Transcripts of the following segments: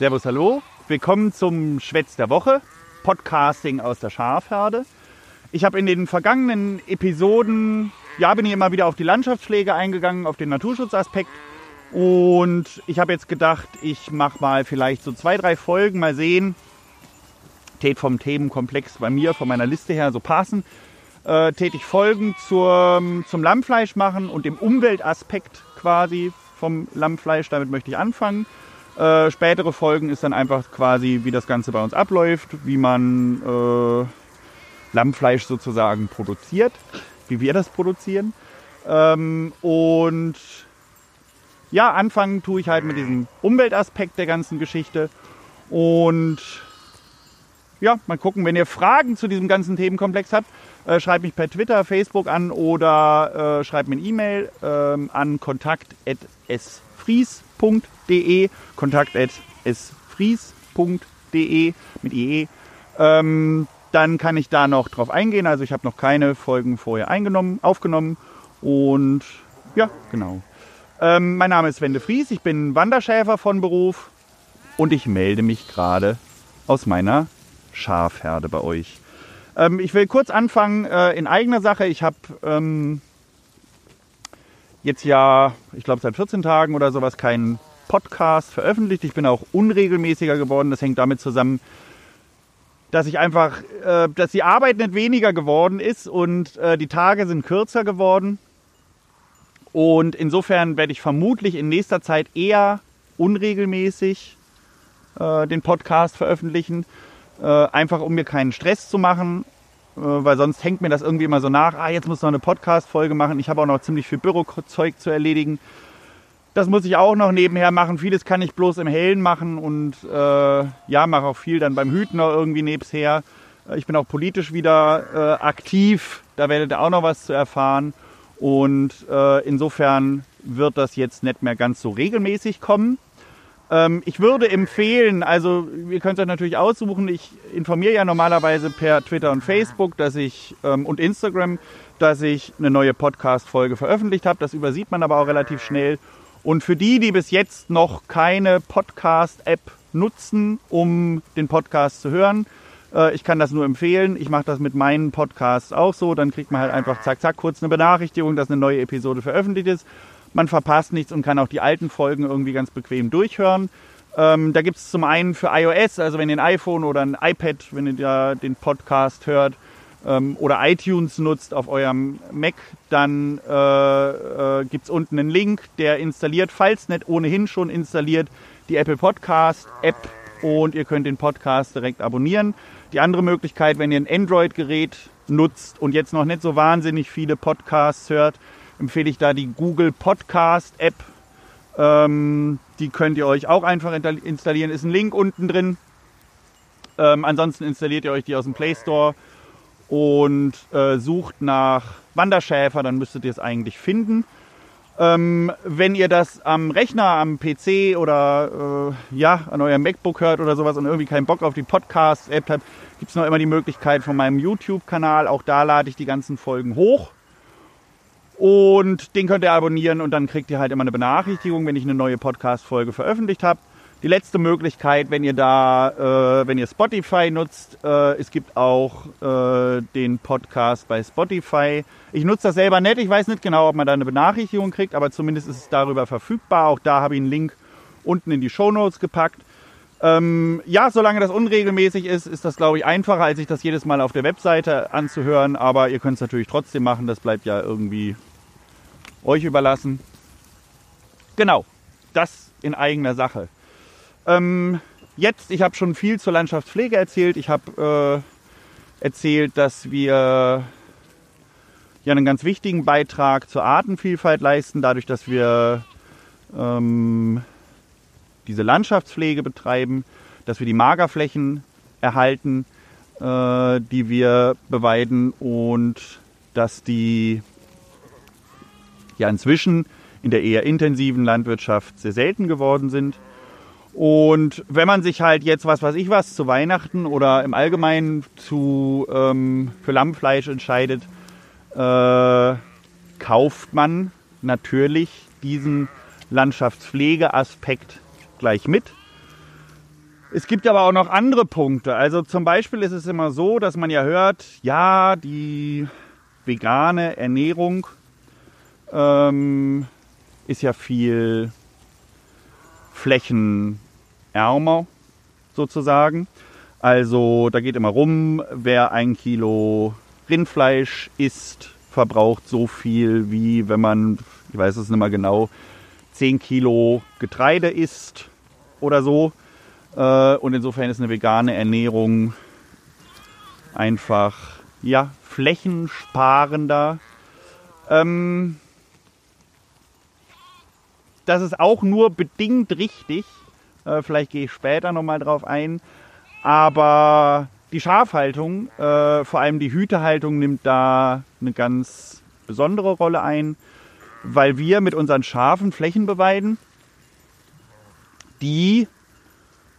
Servus, hallo. Willkommen zum Schwätz der Woche, Podcasting aus der Schafherde. Ich habe in den vergangenen Episoden, ja, bin ich immer wieder auf die Landschaftspflege eingegangen, auf den Naturschutzaspekt. Und ich habe jetzt gedacht, ich mache mal vielleicht so zwei, drei Folgen, mal sehen. Tät vom Themenkomplex bei mir, von meiner Liste her so passen. Äh, tätig Folgen zur, zum Lammfleisch machen und dem Umweltaspekt quasi vom Lammfleisch. Damit möchte ich anfangen. Äh, spätere Folgen ist dann einfach quasi, wie das Ganze bei uns abläuft, wie man äh, Lammfleisch sozusagen produziert, wie wir das produzieren. Ähm, und ja, anfangen tue ich halt mit diesem Umweltaspekt der ganzen Geschichte. Und ja, mal gucken, wenn ihr Fragen zu diesem ganzen Themenkomplex habt, äh, schreibt mich per Twitter, Facebook an oder äh, schreibt mir eine E-Mail ähm, an kontakt.sfries.de kontakt.sfries.de, kontakt.sfries.de mit IE. Ähm, dann kann ich da noch drauf eingehen. Also ich habe noch keine Folgen vorher eingenommen, aufgenommen. Und ja, genau. Ähm, mein Name ist Wende Fries, ich bin Wanderschäfer von Beruf und ich melde mich gerade aus meiner Schafherde bei euch. Ähm, ich will kurz anfangen äh, in eigener Sache. Ich habe ähm, jetzt ja, ich glaube seit 14 Tagen oder sowas keinen Podcast veröffentlicht. Ich bin auch unregelmäßiger geworden. Das hängt damit zusammen, dass ich einfach, äh, dass die Arbeit nicht weniger geworden ist und äh, die Tage sind kürzer geworden. Und insofern werde ich vermutlich in nächster Zeit eher unregelmäßig äh, den Podcast veröffentlichen. Äh, einfach um mir keinen Stress zu machen weil sonst hängt mir das irgendwie immer so nach, ah, jetzt muss noch eine Podcast-Folge machen. Ich habe auch noch ziemlich viel Bürozeug zu erledigen. Das muss ich auch noch nebenher machen. Vieles kann ich bloß im Hellen machen und äh, ja, mache auch viel dann beim Hüten noch irgendwie nebenher. Äh, ich bin auch politisch wieder äh, aktiv. Da werdet ihr auch noch was zu erfahren. Und äh, insofern wird das jetzt nicht mehr ganz so regelmäßig kommen. Ähm, ich würde empfehlen, also ihr könnt euch natürlich aussuchen, ich informiere ja normalerweise per Twitter und Facebook dass ich, ähm, und Instagram, dass ich eine neue Podcast-Folge veröffentlicht habe. Das übersieht man aber auch relativ schnell. Und für die, die bis jetzt noch keine Podcast-App nutzen, um den Podcast zu hören, äh, ich kann das nur empfehlen. Ich mache das mit meinen Podcasts auch so. Dann kriegt man halt einfach zack, zack, kurz eine Benachrichtigung, dass eine neue Episode veröffentlicht ist. Man verpasst nichts und kann auch die alten Folgen irgendwie ganz bequem durchhören. Ähm, da gibt es zum einen für iOS, also wenn ihr ein iPhone oder ein iPad, wenn ihr da den Podcast hört ähm, oder iTunes nutzt auf eurem Mac, dann äh, äh, gibt es unten einen Link, der installiert, falls nicht ohnehin schon installiert, die Apple Podcast App und ihr könnt den Podcast direkt abonnieren. Die andere Möglichkeit, wenn ihr ein Android-Gerät nutzt und jetzt noch nicht so wahnsinnig viele Podcasts hört, empfehle ich da die Google Podcast App. Ähm, die könnt ihr euch auch einfach installieren. Ist ein Link unten drin. Ähm, ansonsten installiert ihr euch die aus dem Play Store und äh, sucht nach Wanderschäfer, dann müsstet ihr es eigentlich finden. Ähm, wenn ihr das am Rechner, am PC oder äh, ja, an eurem MacBook hört oder sowas und irgendwie keinen Bock auf die Podcast-App habt, gibt es noch immer die Möglichkeit von meinem YouTube-Kanal. Auch da lade ich die ganzen Folgen hoch. Und den könnt ihr abonnieren und dann kriegt ihr halt immer eine Benachrichtigung, wenn ich eine neue Podcast-Folge veröffentlicht habe. Die letzte Möglichkeit, wenn ihr da, äh, wenn ihr Spotify nutzt, äh, es gibt auch äh, den Podcast bei Spotify. Ich nutze das selber nicht, ich weiß nicht genau, ob man da eine Benachrichtigung kriegt, aber zumindest ist es darüber verfügbar. Auch da habe ich einen Link unten in die Show Notes gepackt. Ähm, ja, solange das unregelmäßig ist, ist das, glaube ich, einfacher, als sich das jedes Mal auf der Webseite anzuhören. Aber ihr könnt es natürlich trotzdem machen, das bleibt ja irgendwie euch überlassen. Genau, das in eigener Sache. Ähm, jetzt, ich habe schon viel zur Landschaftspflege erzählt. Ich habe äh, erzählt, dass wir ja einen ganz wichtigen Beitrag zur Artenvielfalt leisten, dadurch, dass wir ähm, diese Landschaftspflege betreiben, dass wir die Magerflächen erhalten, äh, die wir beweiden und dass die ja inzwischen in der eher intensiven Landwirtschaft sehr selten geworden sind. Und wenn man sich halt jetzt, was weiß ich was, zu Weihnachten oder im Allgemeinen zu, ähm, für Lammfleisch entscheidet, äh, kauft man natürlich diesen Landschaftspflegeaspekt gleich mit. Es gibt aber auch noch andere Punkte. Also zum Beispiel ist es immer so, dass man ja hört, ja, die vegane Ernährung ähm, ist ja viel flächenärmer sozusagen. Also da geht immer rum, wer ein Kilo Rindfleisch isst, verbraucht so viel wie wenn man, ich weiß es nicht mehr genau, 10 Kilo Getreide isst oder so. Äh, und insofern ist eine vegane Ernährung einfach ja, flächensparender. Ähm, das ist auch nur bedingt richtig. Äh, vielleicht gehe ich später nochmal drauf ein. Aber die Schafhaltung, äh, vor allem die Hütehaltung, nimmt da eine ganz besondere Rolle ein, weil wir mit unseren Schafen Flächen beweiden, die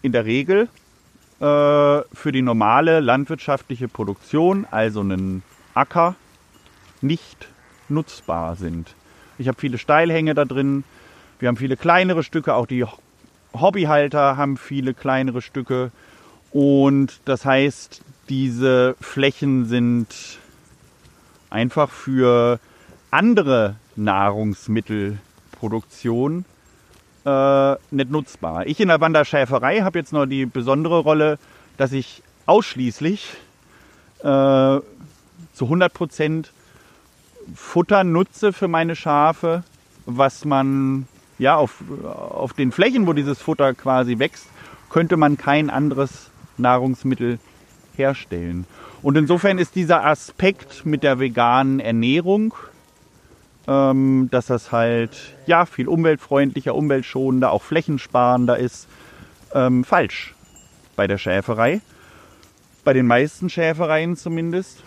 in der Regel äh, für die normale landwirtschaftliche Produktion, also einen Acker, nicht nutzbar sind. Ich habe viele Steilhänge da drin, wir haben viele kleinere Stücke, auch die Hobbyhalter haben viele kleinere Stücke und das heißt, diese Flächen sind einfach für andere Nahrungsmittelproduktion äh, nicht nutzbar. Ich in der Wanderschäferei habe jetzt noch die besondere Rolle, dass ich ausschließlich äh, zu 100 Prozent Futter nutze für meine Schafe, was man ja auf, auf den Flächen, wo dieses Futter quasi wächst, könnte man kein anderes Nahrungsmittel herstellen. Und insofern ist dieser Aspekt mit der veganen Ernährung, ähm, dass das halt ja viel umweltfreundlicher, umweltschonender, auch flächensparender ist, ähm, falsch bei der Schäferei. Bei den meisten Schäfereien zumindest.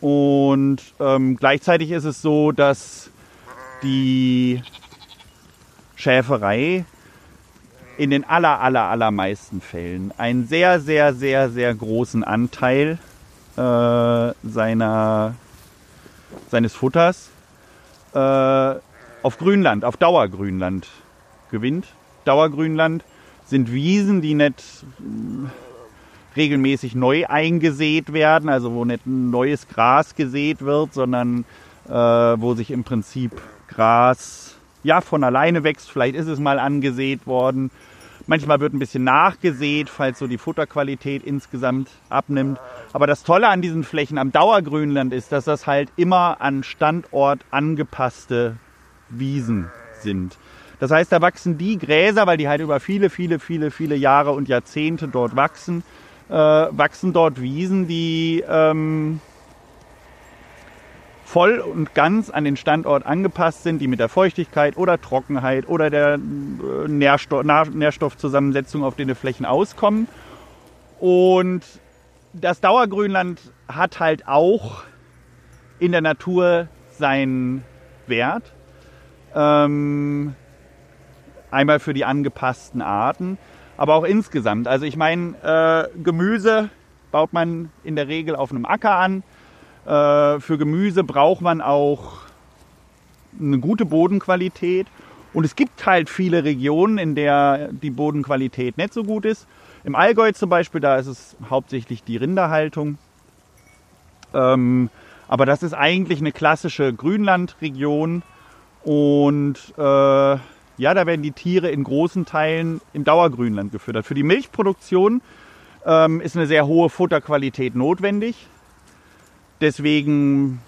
Und ähm, gleichzeitig ist es so, dass die Schäferei in den aller, aller, allermeisten Fällen einen sehr, sehr, sehr, sehr großen Anteil äh, seiner, seines Futters äh, auf Grünland, auf Dauergrünland gewinnt. Dauergrünland sind Wiesen, die nicht äh, regelmäßig neu eingesät werden, also wo nicht ein neues Gras gesät wird, sondern äh, wo sich im Prinzip Gras ja von alleine wächst. Vielleicht ist es mal angesät worden Manchmal wird ein bisschen nachgesät, falls so die Futterqualität insgesamt abnimmt. Aber das Tolle an diesen Flächen am Dauergrünland ist, dass das halt immer an Standort angepasste Wiesen sind. Das heißt, da wachsen die Gräser, weil die halt über viele, viele, viele, viele Jahre und Jahrzehnte dort wachsen, äh, wachsen dort Wiesen, die ähm, voll und ganz an den Standort angepasst sind, die mit der Feuchtigkeit oder Trockenheit oder der äh, Nährstoff, Nährstoffzusammensetzung auf den Flächen auskommen. Und das Dauergrünland hat halt auch in der Natur seinen Wert. Ähm, einmal für die angepassten Arten, aber auch insgesamt. Also ich meine, äh, Gemüse baut man in der Regel auf einem Acker an. Äh, für Gemüse braucht man auch eine gute Bodenqualität. Und es gibt halt viele Regionen, in der die Bodenqualität nicht so gut ist. Im Allgäu zum Beispiel, da ist es hauptsächlich die Rinderhaltung. Ähm, aber das ist eigentlich eine klassische Grünlandregion. Und äh, ja, da werden die Tiere in großen Teilen im Dauergrünland gefüttert. Für die Milchproduktion ähm, ist eine sehr hohe Futterqualität notwendig. Deswegen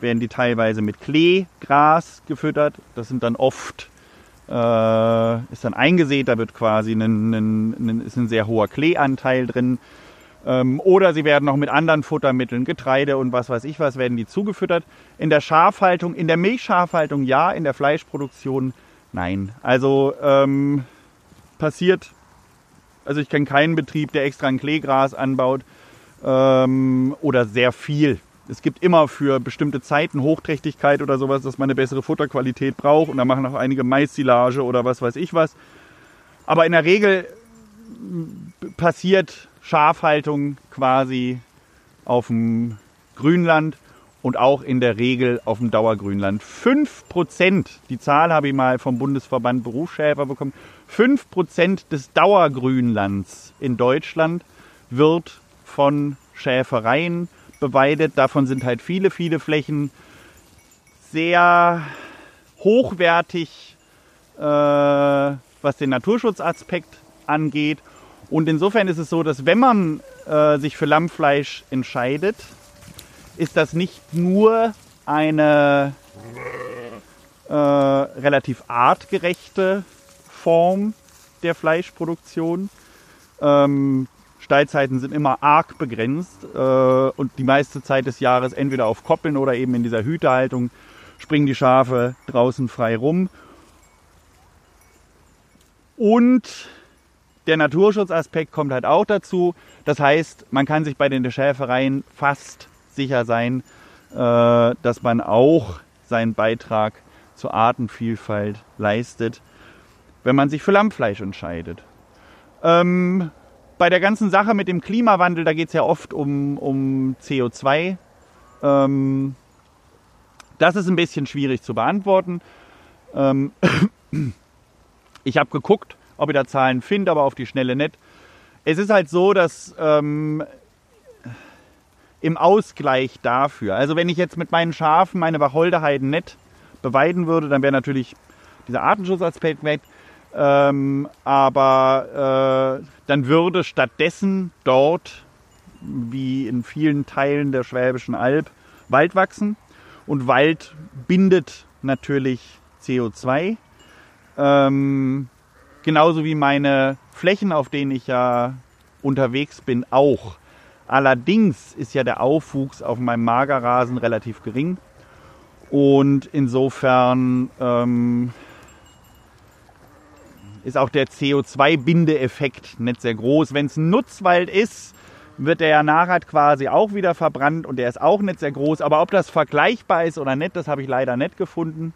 werden die teilweise mit Kleegras gefüttert. Das sind dann oft, äh, ist dann eingesät, da wird quasi ein, ein, ein, ist ein sehr hoher Kleeanteil drin. Ähm, oder sie werden noch mit anderen Futtermitteln, Getreide und was weiß ich was, werden die zugefüttert. In der Schafhaltung, in der Milchschafhaltung ja, in der Fleischproduktion nein. Also ähm, passiert, also ich kenne keinen Betrieb, der extra ein Kleegras anbaut ähm, oder sehr viel. Es gibt immer für bestimmte Zeiten Hochträchtigkeit oder sowas, dass man eine bessere Futterqualität braucht und da machen auch einige Mais-Silage oder was weiß ich was. Aber in der Regel passiert Schafhaltung quasi auf dem Grünland und auch in der Regel auf dem Dauergrünland. 5%, die Zahl habe ich mal vom Bundesverband Berufsschäfer bekommen, 5% des Dauergrünlands in Deutschland wird von Schäfereien beweidet. Davon sind halt viele, viele Flächen sehr hochwertig, äh, was den Naturschutzaspekt angeht. Und insofern ist es so, dass wenn man äh, sich für Lammfleisch entscheidet, ist das nicht nur eine äh, relativ artgerechte Form der Fleischproduktion. Ähm, Stallzeiten sind immer arg begrenzt äh, und die meiste Zeit des Jahres entweder auf Koppeln oder eben in dieser Hütehaltung springen die Schafe draußen frei rum. Und der Naturschutzaspekt kommt halt auch dazu. Das heißt, man kann sich bei den Schäfereien fast sicher sein, äh, dass man auch seinen Beitrag zur Artenvielfalt leistet, wenn man sich für Lammfleisch entscheidet. Ähm, bei der ganzen Sache mit dem Klimawandel, da geht es ja oft um, um CO2. Ähm, das ist ein bisschen schwierig zu beantworten. Ähm, ich habe geguckt, ob ich da Zahlen finde, aber auf die Schnelle nicht. Es ist halt so, dass ähm, im Ausgleich dafür, also wenn ich jetzt mit meinen Schafen meine Wacholderheiden nicht beweiden würde, dann wäre natürlich dieser Artenschutzaspekt weg. Ähm, aber äh, dann würde stattdessen dort, wie in vielen Teilen der Schwäbischen Alb, Wald wachsen. Und Wald bindet natürlich CO2. Ähm, genauso wie meine Flächen, auf denen ich ja unterwegs bin, auch. Allerdings ist ja der Aufwuchs auf meinem Magerrasen relativ gering. Und insofern ähm, ist auch der CO2-Bindeeffekt nicht sehr groß. Wenn es ein Nutzwald ist, wird der nachher quasi auch wieder verbrannt und der ist auch nicht sehr groß. Aber ob das vergleichbar ist oder nicht, das habe ich leider nicht gefunden.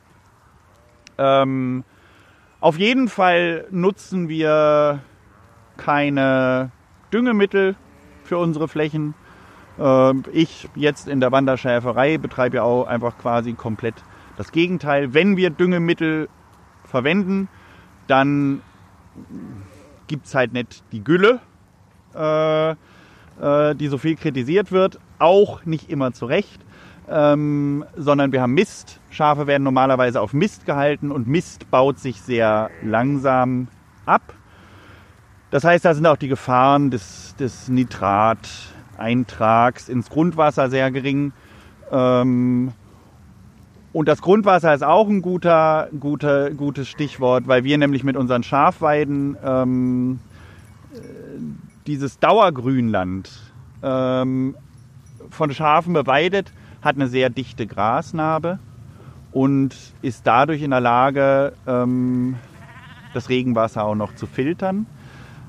Ähm, auf jeden Fall nutzen wir keine Düngemittel für unsere Flächen. Ähm, ich jetzt in der Wanderschäferei betreibe ja auch einfach quasi komplett das Gegenteil. Wenn wir Düngemittel verwenden, dann gibt es halt nicht die Gülle, äh, äh, die so viel kritisiert wird, auch nicht immer zu Recht, ähm, sondern wir haben Mist. Schafe werden normalerweise auf Mist gehalten und Mist baut sich sehr langsam ab. Das heißt, da sind auch die Gefahren des, des Nitrateintrags ins Grundwasser sehr gering. Ähm, und das Grundwasser ist auch ein guter, guter, gutes Stichwort, weil wir nämlich mit unseren Schafweiden ähm, dieses Dauergrünland ähm, von Schafen beweidet, hat eine sehr dichte Grasnarbe und ist dadurch in der Lage, ähm, das Regenwasser auch noch zu filtern.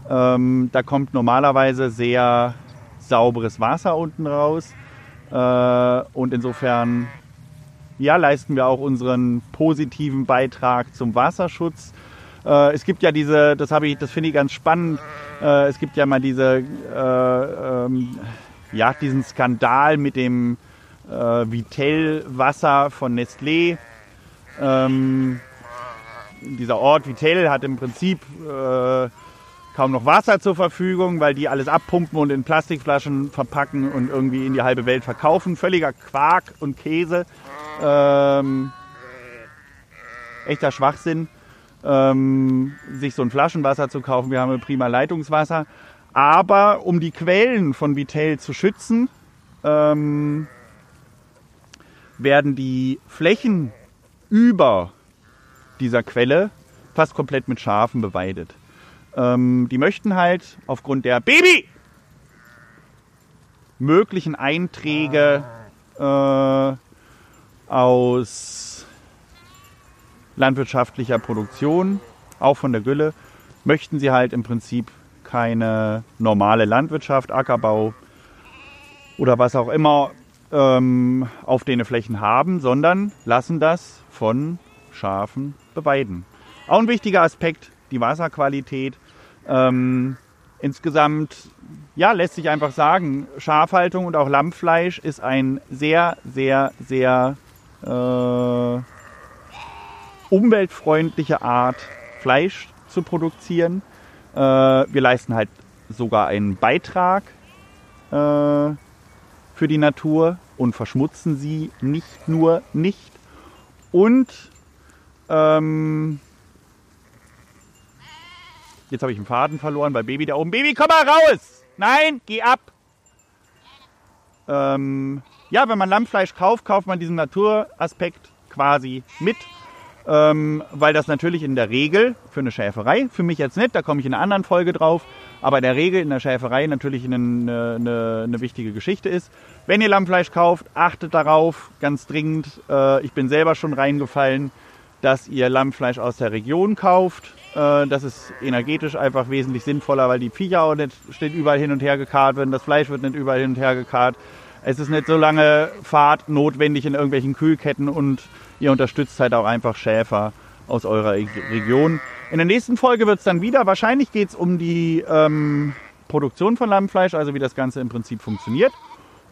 Ähm, da kommt normalerweise sehr sauberes Wasser unten raus. Äh, und insofern ja, leisten wir auch unseren positiven Beitrag zum Wasserschutz. Äh, es gibt ja diese, das habe ich, das finde ich ganz spannend. Äh, es gibt ja mal diese, äh, ähm, ja, diesen Skandal mit dem äh, Vitell-Wasser von Nestlé. Ähm, dieser Ort Vitell hat im Prinzip äh, kaum noch Wasser zur Verfügung, weil die alles abpumpen und in Plastikflaschen verpacken und irgendwie in die halbe Welt verkaufen. Völliger Quark und Käse. Ähm, echter Schwachsinn, ähm, sich so ein Flaschenwasser zu kaufen. Wir haben prima Leitungswasser. Aber um die Quellen von Vitell zu schützen, ähm, werden die Flächen über dieser Quelle fast komplett mit Schafen beweidet. Ähm, die möchten halt aufgrund der Baby möglichen Einträge äh, aus landwirtschaftlicher Produktion, auch von der Gülle, möchten sie halt im Prinzip keine normale Landwirtschaft, Ackerbau oder was auch immer ähm, auf den Flächen haben, sondern lassen das von Schafen beweiden. Auch ein wichtiger Aspekt, die Wasserqualität. Ähm, insgesamt, ja, lässt sich einfach sagen, Schafhaltung und auch Lammfleisch ist ein sehr, sehr, sehr äh, umweltfreundliche Art, Fleisch zu produzieren. Äh, wir leisten halt sogar einen Beitrag äh, für die Natur und verschmutzen sie nicht nur nicht. Und ähm, jetzt habe ich einen Faden verloren bei Baby da oben. Baby, komm mal raus! Nein, geh ab! Ähm, ja, wenn man Lammfleisch kauft, kauft man diesen Naturaspekt quasi mit ähm, weil das natürlich in der Regel für eine Schäferei, für mich jetzt nicht, da komme ich in einer anderen Folge drauf, aber in der Regel in der Schäferei natürlich eine, eine, eine wichtige Geschichte ist. Wenn ihr Lammfleisch kauft, achtet darauf, ganz dringend. Äh, ich bin selber schon reingefallen, dass ihr Lammfleisch aus der Region kauft. Äh, das ist energetisch einfach wesentlich sinnvoller, weil die Viecher auch nicht steht überall hin und her gekarrt werden, das Fleisch wird nicht überall hin und her gekarrt. Es ist nicht so lange Fahrt notwendig in irgendwelchen Kühlketten und ihr unterstützt halt auch einfach Schäfer aus eurer Region. In der nächsten Folge wird es dann wieder, wahrscheinlich geht es um die ähm, Produktion von Lammfleisch, also wie das Ganze im Prinzip funktioniert.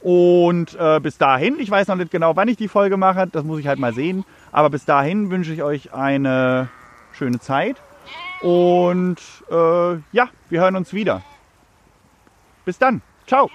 Und äh, bis dahin, ich weiß noch nicht genau, wann ich die Folge mache, das muss ich halt mal sehen. Aber bis dahin wünsche ich euch eine schöne Zeit. Und äh, ja, wir hören uns wieder. Bis dann. Ciao.